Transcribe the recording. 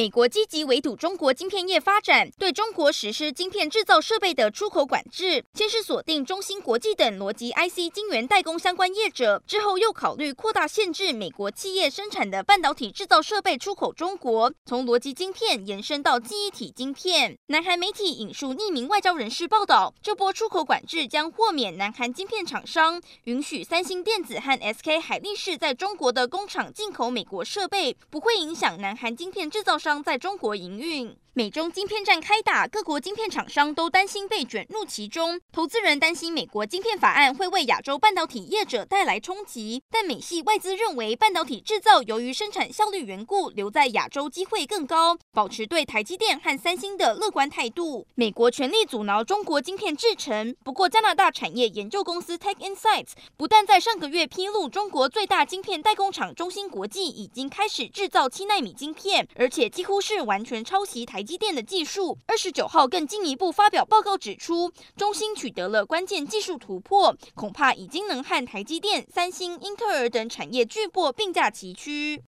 美国积极围堵中国晶片业发展，对中国实施晶片制造设备的出口管制。先是锁定中芯国际等逻辑 IC 晶圆代工相关业者，之后又考虑扩大限制美国企业生产的半导体制造设备出口中国，从逻辑晶片延伸到记忆体晶片。南韩媒体引述匿名外交人士报道，这波出口管制将豁免南韩晶片厂商，允许三星电子和 SK 海力士在中国的工厂进口美国设备，不会影响南韩晶片制造商将在中国营运。美中晶片战开打，各国晶片厂商都担心被卷入其中。投资人担心美国晶片法案会为亚洲半导体业者带来冲击，但美系外资认为，半导体制造由于生产效率缘故，留在亚洲机会更高，保持对台积电和三星的乐观态度。美国全力阻挠中国晶片制程，不过加拿大产业研究公司 Tech Insights 不但在上个月披露，中国最大晶片代工厂中芯国际已经开始制造七纳米晶片，而且几乎是完全抄袭台台积电的技术。二十九号更进一步发表报告指出，中芯取得了关键技术突破，恐怕已经能和台积电、三星、英特尔等产业巨擘并驾齐驱。